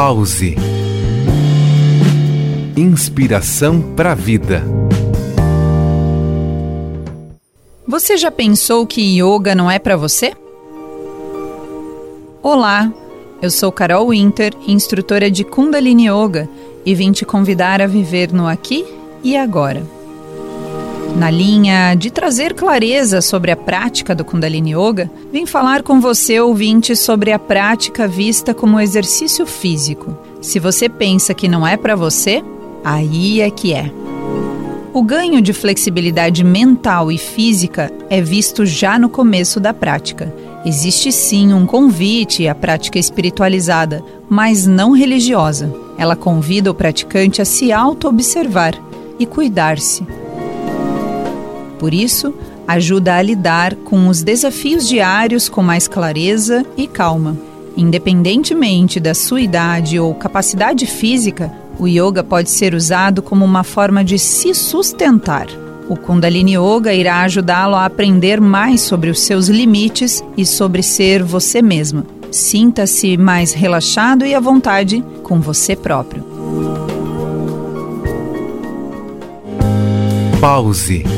Pause. Inspiração para a vida. Você já pensou que yoga não é para você? Olá, eu sou Carol Winter, instrutora de Kundalini Yoga, e vim te convidar a viver no aqui e agora. Na linha de trazer clareza sobre a prática do Kundalini Yoga, vim falar com você, ouvinte, sobre a prática vista como exercício físico. Se você pensa que não é para você, aí é que é. O ganho de flexibilidade mental e física é visto já no começo da prática. Existe sim um convite à prática espiritualizada, mas não religiosa. Ela convida o praticante a se auto-observar e cuidar-se por isso, ajuda a lidar com os desafios diários com mais clareza e calma. Independentemente da sua idade ou capacidade física, o yoga pode ser usado como uma forma de se sustentar. O Kundalini Yoga irá ajudá-lo a aprender mais sobre os seus limites e sobre ser você mesmo. Sinta-se mais relaxado e à vontade com você próprio. Pause